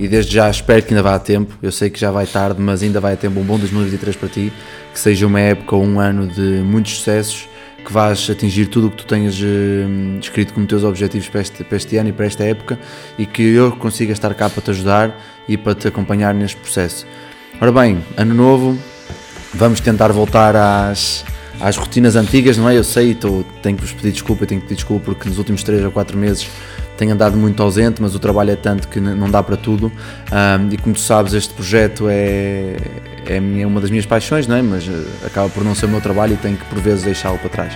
e desde já espero que ainda vá a tempo. Eu sei que já vai tarde, mas ainda vai a tempo. Um bom 2023 para ti. Que seja uma época ou um ano de muitos sucessos, que vais atingir tudo o que tu tenhas uh, escrito como teus objetivos para este, para este ano e para esta época e que eu consiga estar cá para te ajudar e para te acompanhar neste processo. Ora bem, ano novo, vamos tentar voltar às, às rotinas antigas, não é? Eu sei, tô, tenho que vos pedir desculpa, tenho que pedir desculpa porque nos últimos 3 ou 4 meses tenho andado muito ausente, mas o trabalho é tanto que não dá para tudo. Um, e como tu sabes, este projeto é, é minha, uma das minhas paixões, não é? mas uh, acaba por não ser o meu trabalho e tenho que por vezes deixá-lo para trás.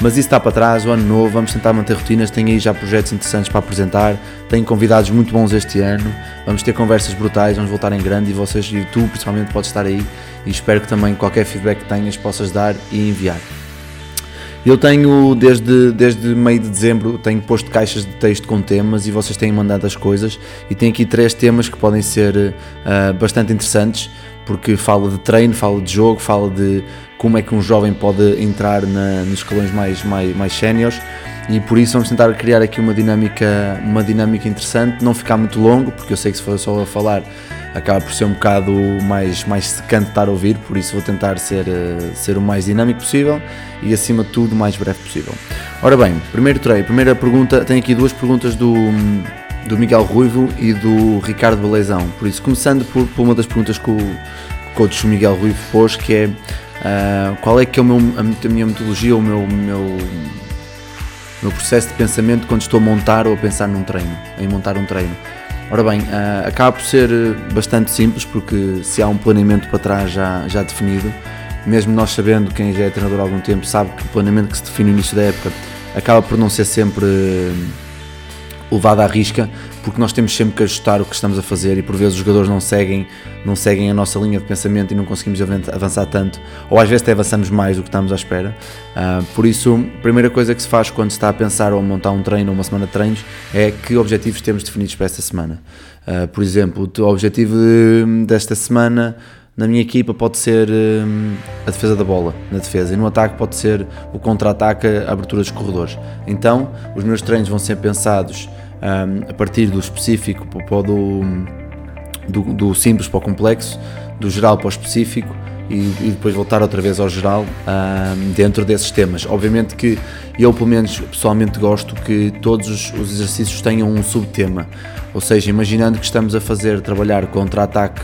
Mas isso está para trás, o ano novo, vamos tentar manter rotinas. Tenho aí já projetos interessantes para apresentar, tenho convidados muito bons este ano. Vamos ter conversas brutais, vamos voltar em grande e vocês e tu principalmente podes estar aí e espero que também qualquer feedback que tenhas possas dar e enviar. Eu tenho, desde, desde meio de dezembro, tenho posto caixas de texto com temas e vocês têm mandado as coisas. E tenho aqui três temas que podem ser uh, bastante interessantes, porque fala de treino, fala de jogo, fala de como é que um jovem pode entrar na, nos escalões mais, mais, mais séniores. E por isso vamos tentar criar aqui uma dinâmica, uma dinâmica interessante, não ficar muito longo, porque eu sei que se for só a falar acaba por ser um bocado mais, mais secante estar a ouvir, por isso vou tentar ser, eh, ser o mais dinâmico possível e acima de tudo o mais breve possível. Ora bem, primeiro treino, primeira pergunta, tenho aqui duas perguntas do, do Miguel Ruivo e do Ricardo Belezão, por isso começando por, por uma das perguntas que o, que o coach Miguel Ruivo pôs, que é uh, qual é que é o meu, a minha metodologia, o meu, meu, meu processo de pensamento quando estou a montar ou a pensar num treino, em montar um treino. Ora bem, uh, acaba por ser bastante simples porque se há um planeamento para trás já, já definido, mesmo nós sabendo, quem já é treinador há algum tempo sabe que o planeamento que se define no início da época acaba por não ser sempre levado à risca, porque nós temos sempre que ajustar o que estamos a fazer e por vezes os jogadores não seguem, não seguem a nossa linha de pensamento e não conseguimos avançar tanto, ou às vezes até avançamos mais do que estamos à espera. Uh, por isso, a primeira coisa que se faz quando se está a pensar ou montar um treino ou uma semana de treinos é que objetivos temos definidos para esta semana. Uh, por exemplo, o objetivo desta semana na minha equipa pode ser hum, a defesa da bola, na defesa, e no ataque pode ser o contra-ataque, a abertura dos corredores. Então, os meus treinos vão ser pensados um, a partir do específico para o do, do, do, simples para o complexo, do geral para o específico e, e depois voltar outra vez ao geral um, dentro desses temas. Obviamente que eu, pelo menos pessoalmente, gosto que todos os, os exercícios tenham um subtema, ou seja, imaginando que estamos a fazer trabalhar contra-ataque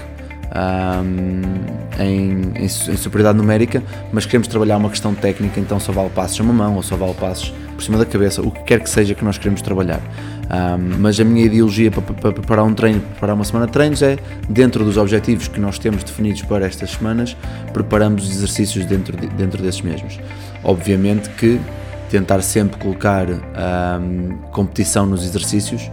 um, em, em, em, superioridade numérica, mas queremos trabalhar uma questão técnica, então só vale passos a uma mão ou só vale passos por cima da cabeça, o que quer que seja que nós queremos trabalhar. Um, mas a minha ideologia para, para, preparar um treino, preparar uma semana de treinos é dentro dos objetivos que nós temos definidos para estas semanas, preparamos os exercícios dentro, de, dentro desses mesmos. Obviamente que tentar sempre colocar um, competição nos exercícios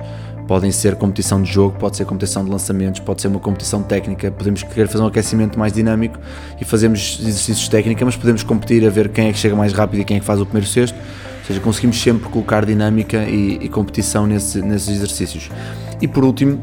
podem ser competição de jogo, pode ser competição de lançamentos, pode ser uma competição técnica, podemos querer fazer um aquecimento mais dinâmico e fazemos exercícios técnica, mas podemos competir a ver quem é que chega mais rápido e quem é que faz o primeiro cesto ou seja, conseguimos sempre colocar dinâmica e, e competição nesse, nesses exercícios. E por último,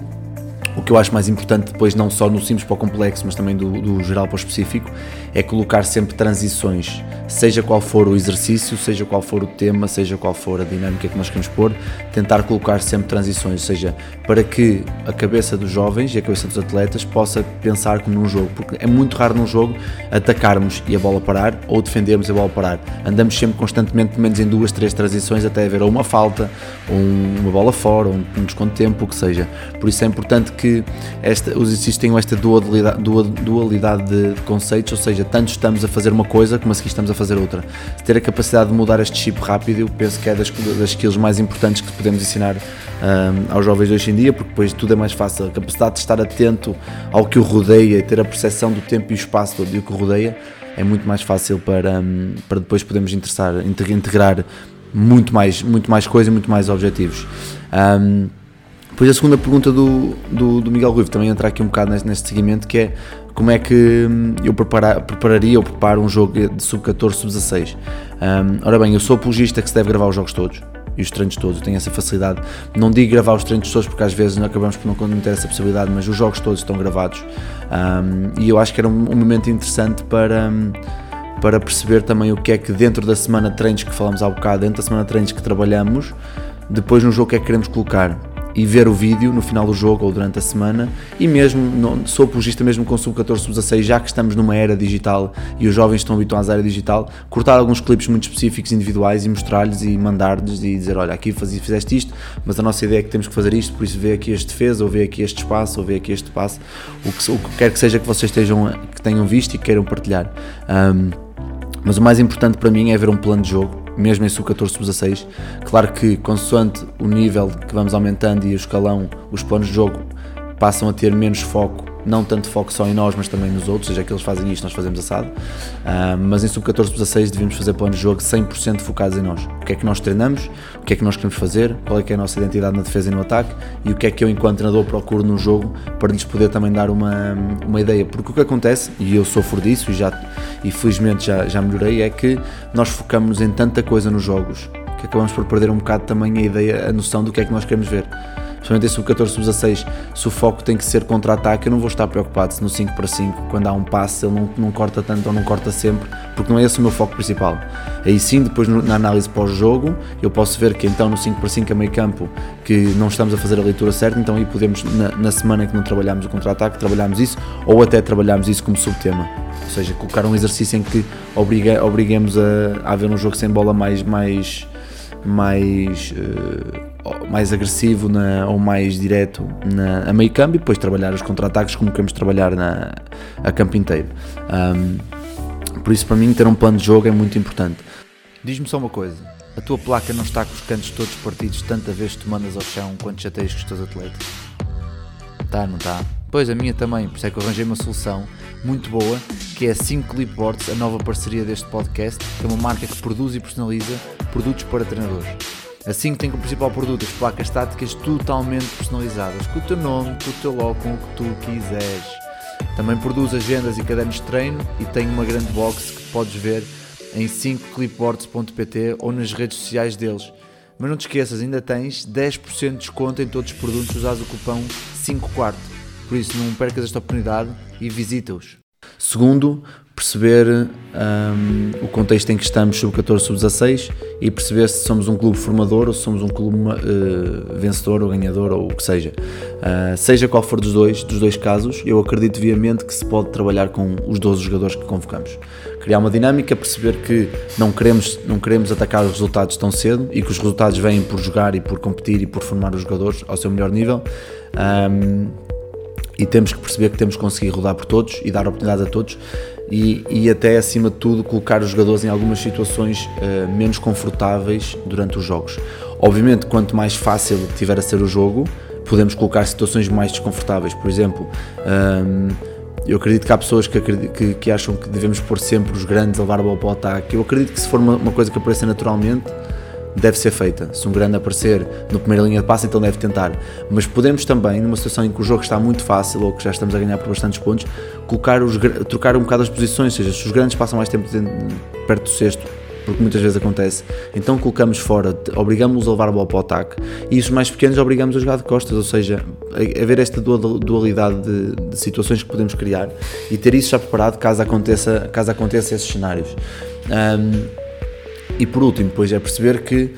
o que eu acho mais importante depois, não só no simples para o complexo, mas também do, do, geral para o específico, é colocar sempre transições, seja qual for o exercício, seja qual for o tema, seja qual for a dinâmica que nós queremos pôr, tentar colocar sempre transições, ou seja, para que a cabeça dos jovens e a cabeça dos atletas possa pensar como num jogo, porque é muito raro num jogo atacarmos e a bola parar ou defendermos e a bola parar. Andamos sempre constantemente, menos em duas, três transições, até haver ou uma falta, ou uma bola fora, ou um desconto de tempo, o que seja. Por isso é importante que que esta, os exercícios tenham esta dualidade, dualidade de conceitos, ou seja, tanto estamos a fazer uma coisa como a seguir estamos a fazer outra. Ter a capacidade de mudar este chip rápido, eu penso que é das, das skills mais importantes que podemos ensinar um, aos jovens hoje em dia, porque depois tudo é mais fácil. A capacidade de estar atento ao que o rodeia, ter a percepção do tempo e espaço todo e o que o rodeia é muito mais fácil para, um, para depois podermos integrar muito mais, muito mais coisa e muito mais objetivos. Um, Depois a segunda pergunta do, do, do Miguel Ruivo também entra aqui um bocado neste, neste seguimento, que é como é que hum, eu prepara, prepararia ou preparo um jogo de sub-14, sub-16. Um, ora bem, eu sou apologista que se deve gravar os jogos todos e os treinos todos, eu tenho essa facilidade. Não digo gravar os treinos todos porque às vezes não acabamos por não ter essa possibilidade, mas os jogos todos estão gravados um, e eu acho que era um, um momento interessante para. Um, para perceber também o que é que dentro da semana de treinos que falamos há bocado, dentro da semana de treinos que trabalhamos, depois no jogo que é que queremos colocar e ver o vídeo no final do jogo ou durante a semana e mesmo, não, sou apologista mesmo com sub-14, sub-16, já que estamos numa era digital e os jovens estão habituados à era digital, cortar alguns clipes muito específicos, individuais e mostrar-lhes e mandar-lhes e dizer, olha, aqui fizeste isto, mas a nossa ideia é que temos que fazer isto, por isso vê aqui este defesa, ou vê aqui este espaço, ou vê aqui este passo, o que, o que quer que seja que vocês estejam, que tenham visto e que queiram partilhar. Um, mas o mais importante para mim é ver um plano de jogo mesmo em sub-14, sub-16. Claro que, consoante o nível que vamos aumentando e o escalão, os planos de jogo passam a ter menos foco, não tanto foco só em nós, mas também nos outros, seja que eles fazem isto, nós fazemos assado. Uh, mas em sub-14, sub-16 devemos fazer planos de jogo 100% focados em nós. O que é que nós treinamos, o que é que nós queremos fazer, qual é que é a nossa identidade na defesa e no ataque e o que é que eu, enquanto treinador, procuro no jogo para lhes poder também dar uma, uma ideia. Porque o que acontece, e eu sofro disso e, já, e felizmente já, já melhorei, é que nós focamos em tanta coisa nos jogos que acabamos por perder um bocado também a ideia, a noção do que é que nós queremos ver principalmente em sub-14, sub-16, se o foco tem que ser contra-ataque, eu não vou estar preocupado se no 5 para 5, quando há um passe, ele não, não corta tanto ou não corta sempre, porque não é esse o meu foco principal. Aí sim, depois na análise pós-jogo, eu posso ver que então no 5 para 5 a meio campo, que não estamos a fazer a leitura certa, então aí podemos, na, na semana que não trabalhamos o contra-ataque, trabalhamos isso, ou até trabalhamos isso como subtema. Ou seja, colocar um exercício em que obriga, obriguemos a, a haver um jogo sem bola mais, mais, mais uh, mais agressivo na, ou mais direto na, a meio campo e depois trabalhar os contra-ataques como queremos trabalhar na, a campo inteiro. Um, por isso, para mim, ter um plano de jogo é muito importante. Diz-me só uma coisa: a tua placa não está com os cantos todos partidos tanta vez que tu mandas ao chão quando chateias com os teus atletas? Tá, não tá? Pois a minha também, por isso é que eu arranjei uma solução muito boa, que é a 5 Clipboards, a nova parceria deste podcast, que é uma marca que produz e personaliza produtos para treinadores. Assim tem como principal produto as placas estáticas totalmente personalizadas, com o teu nome, com o teu logo, com o que tu quiseres. Também produz agendas e cadernos de treino e tem uma grande box que podes ver em 5clipboards.pt ou nas redes sociais deles. Mas não te esqueças, ainda tens 10% de desconto em todos os produtos usados o cupom 5 quarto. Por isso não percas esta oportunidade e visita-os. Segundo, perceber um, o contexto em que estamos sub 14, sub 16 e perceber se somos um clube formador ou se somos um clube uh, vencedor ou ganhador ou o que seja. Uh, seja qual for dos dois, dos dois casos, eu acredito viamente que se pode trabalhar com os 12 jogadores que convocamos. Criar uma dinâmica, perceber que não queremos, não queremos atacar os resultados tão cedo e que os resultados vêm por jogar e por competir e por formar os jogadores ao seu melhor nível. Um, e temos que perceber que temos que conseguir rodar por todos e dar oportunidades a todos e, e até acima de tudo colocar os jogadores em algumas situações uh, menos confortáveis durante os jogos. Obviamente, quanto mais fácil tiver a ser o jogo, podemos colocar situações mais desconfortáveis. Por exemplo, um, ehm, eu acredito que há pessoas que, que, que, acham que devemos pôr sempre os grandes a levar a bola para o ataque. Eu acredito que se for uma, uma coisa que apareça naturalmente, deve ser feita. Se um grande aparecer no primeira linha de passe, então deve tentar. Mas podemos também, numa situação em que o jogo está muito fácil ou que já estamos a ganhar por bastantes pontos, colocar os, trocar um bocado as posições, ou seja, se os grandes passam mais tempo perto do sexto, porque muitas vezes acontece, então colocamos fora, obrigamos-los a levar a bola para o ataque e os mais pequenos obrigamos a jogar de costas, ou seja, a ver esta dualidade de, de situações que podemos criar e ter isso já preparado caso aconteça, caso aconteça esses cenários. Um, e por último, depois é perceber que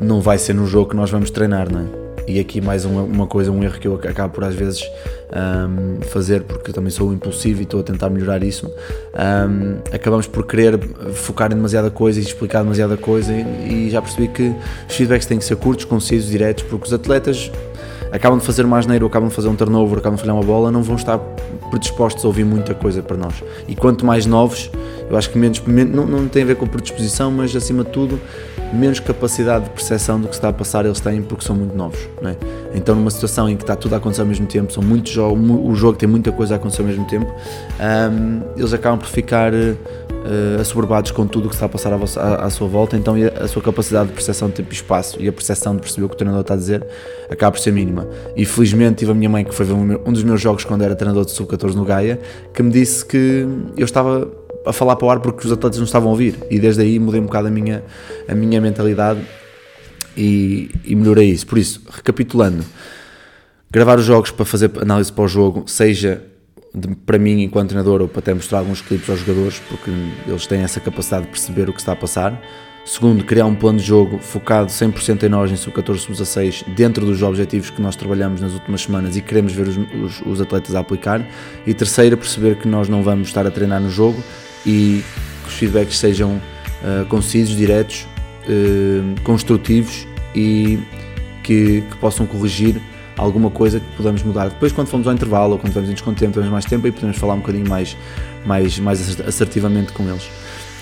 não vai ser no jogo que nós vamos treinar, não é? E aqui mais uma, uma coisa, um erro que eu acabo por às vezes um, fazer, porque também sou impulsivo e estou a tentar melhorar isso. Um, acabamos por querer focar em demasiada coisa e explicar demasiada coisa, e, e já percebi que os feedbacks têm que ser curtos, concisos, diretos, porque os atletas acabam de fazer uma asneira ou acabam de fazer um turnover, acabam de falhar uma bola, não vão estar predispostos a ouvir muita coisa para nós. E quanto mais novos, eu acho que menos, não, não tem a ver com predisposição, mas acima de tudo, menos capacidade de percepção do que está a passar eles têm porque são muito novos. É? Então, numa situação em que está tudo a acontecer ao mesmo tempo, são muitos jogos, o jogo tem muita coisa a acontecer ao mesmo tempo, um, eles acabam por ficar uh, assoberbados com tudo o que está a passar à, à, à, sua volta, então a, a sua capacidade de percepção de tempo e espaço e a percepção de perceber o que o treinador está a dizer acaba por ser mínima. E felizmente tive a minha mãe, que foi ver um dos meus jogos quando era treinador de sub-14 no Gaia, que me disse que eu estava a falar para o ar porque os atletas não estavam a ouvir e desde aí mudei um bocado a minha, a minha mentalidade e, e melhorei isso. Por isso, recapitulando, gravar os jogos para fazer análise para o jogo, seja de, para mim enquanto treinador ou para até mostrar alguns clipes aos jogadores, porque eles têm essa capacidade de perceber o que está a passar. Segundo, criar um plano de jogo focado 100% em nós, em sub-14, sub-16, dentro dos objetivos que nós trabalhamos nas últimas semanas e queremos ver os, os, os, atletas a aplicar. E terceiro, perceber que nós não vamos estar a treinar no jogo e que os feedbacks sejam uh, concisos, diretos, uh, construtivos e que, que possam corrigir alguma coisa que podamos mudar. Depois, quando formos ao intervalo ou quando vamos em desconto temos mais tempo e podemos falar um bocadinho mais, mais, mais assertivamente com eles.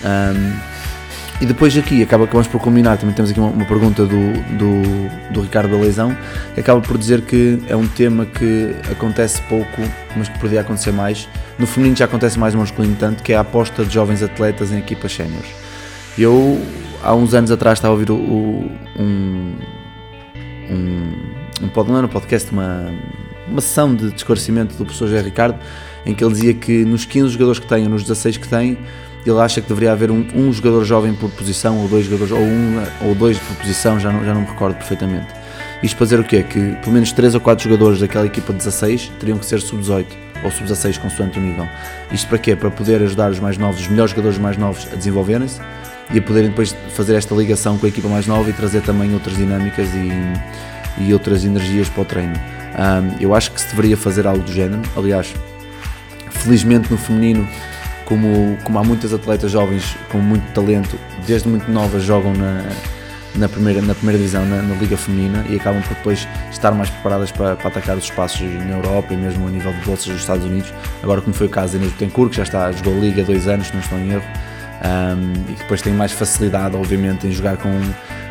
Um, e depois aqui, acaba, acabamos por combinar, também temos aqui uma, uma pergunta do, do, do, Ricardo Baleizão, que acaba por dizer que é um tema que acontece pouco, mas que poderia acontecer mais. No feminino já acontece mais no masculino tanto, que é a aposta de jovens atletas em equipas séniores. Eu, há uns anos atrás, estava a ouvir o, o, um, um um, não um podcast, uma, uma sessão de esclarecimento do professor José Ricardo, em que ele dizia que nos 15 jogadores que tem, nos 16 que tem, ele acha que deveria haver um, um jogador jovem por posição, ou dois jogadores, ou um ou dois por posição, já não, já não me recordo perfeitamente. Isto para dizer o quê? Que pelo menos 3 ou 4 jogadores daquela equipa de 16 teriam que ser sub-18 ou sub-16 consoante o nível. Isto para quê? Para poder ajudar os mais novos, os melhores jogadores mais novos a desenvolverem-se e a poderem depois fazer esta ligação com a equipa mais nova e trazer também outras dinâmicas e e outras energias para o treino. Um, eu acho que se deveria fazer algo do género. Aliás, felizmente no feminino, como, como há muitas atletas jovens com muito talento, desde muito novas jogam na, na, primeira, na primeira divisão, na, na, Liga Feminina, e acabam por depois estar mais preparadas para, para, atacar os espaços na Europa e mesmo a nível de bolsas dos Estados Unidos. Agora, como foi o caso da Inês Betancourt, que já está, jogou a Liga há dois anos, se não estou em erro, um, e depois tem mais facilidade, obviamente, em jogar com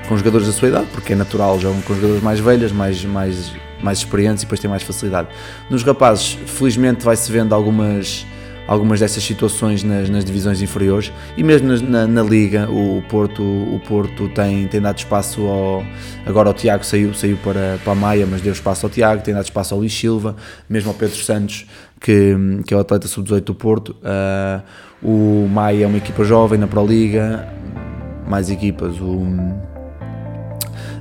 com jogadores da sua idade, porque é natural, jogam com jogadores mais velhas, mais, mais, mais experientes e depois têm mais facilidade. Nos rapazes, felizmente vai-se vendo algumas, algumas dessas situações nas, nas divisões inferiores e mesmo na, na, Liga o Porto, o Porto tem, tem dado espaço ao, agora o Tiago saiu, saiu para, para a Maia, mas deu espaço ao Tiago, tem dado espaço ao Luís Silva, mesmo ao Pedro Santos, que, que é o atleta sub-18 do Porto. Uh, o Maia é uma equipa jovem na Pro Liga, mais equipas. O,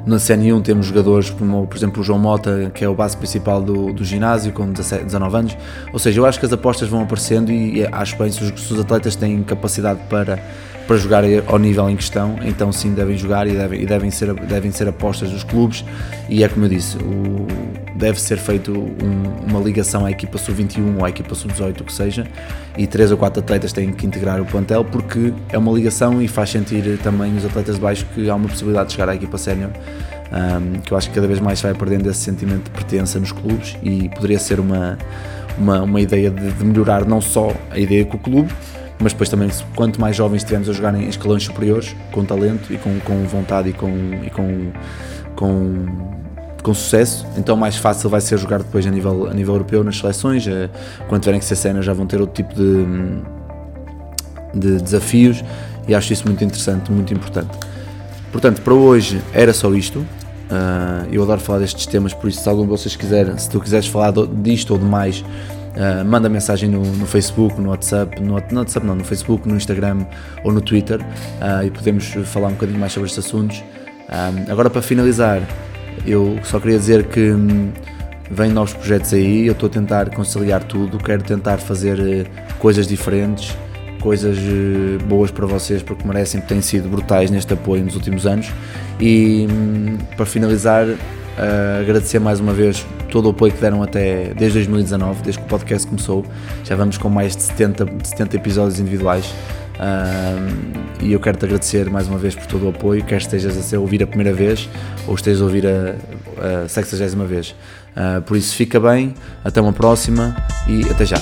na CN1 temos jogadores como, por exemplo, o João Mota, que é o base principal do, do ginásio, com 17, 19 anos. Ou seja, eu acho que as apostas vão aparecendo e acho bem se os, se os atletas têm capacidade para para jogar ao nível em questão, então sim devem jogar e devem, e devem, ser, devem ser apostas dos clubes e é como eu disse, o, deve ser feito um, uma ligação à equipa sub-21 ou à equipa sub-18, o que seja, e três ou quatro atletas têm que integrar o plantel porque é uma ligação e faz sentir também os atletas de baixo que há uma possibilidade de chegar à equipa sénior, um, que eu acho que cada vez mais vai perdendo esse sentimento de pertença nos clubes e poderia ser uma, uma, uma ideia de, de melhorar não só a ideia com o clube, mas depois também quanto mais jovens estivermos a jogar em escalões superiores, com talento e com, com vontade e com, e com, com, com sucesso, então mais fácil vai ser jogar depois a nível, a nível europeu nas seleções, eh, quando tiverem que ser cenas já vão ter outro tipo de, de desafios e acho isso muito interessante, muito importante. Portanto, para hoje era só isto. Uh, eu adoro falar destes temas, por isso, se algum de vocês quiser, se tu quiseres falar disto ou de mais, Uh, manda mensagem no, no, Facebook, no WhatsApp, no, no, WhatsApp não, no Facebook, no Instagram ou no Twitter uh, e podemos falar um bocadinho mais sobre estes assuntos. Agora para finalizar, eu só queria dizer que vem novos projetos aí, eu estou a tentar conciliar tudo, quero tentar fazer uh, coisas diferentes, coisas boas para vocês porque merecem, têm sido brutais neste apoio nos últimos anos e um, para finalizar Uh, agradecer mais uma vez todo o apoio que deram até desde 2019, desde que o podcast começou. Já vamos com mais de 70, 70 episódios individuais. E eu quero te agradecer mais uma vez por todo o apoio, quer estejas a ouvir a primeira vez ou estejas a ouvir a, a 60 vez. Uh, por isso, fica bem, até uma próxima e até já.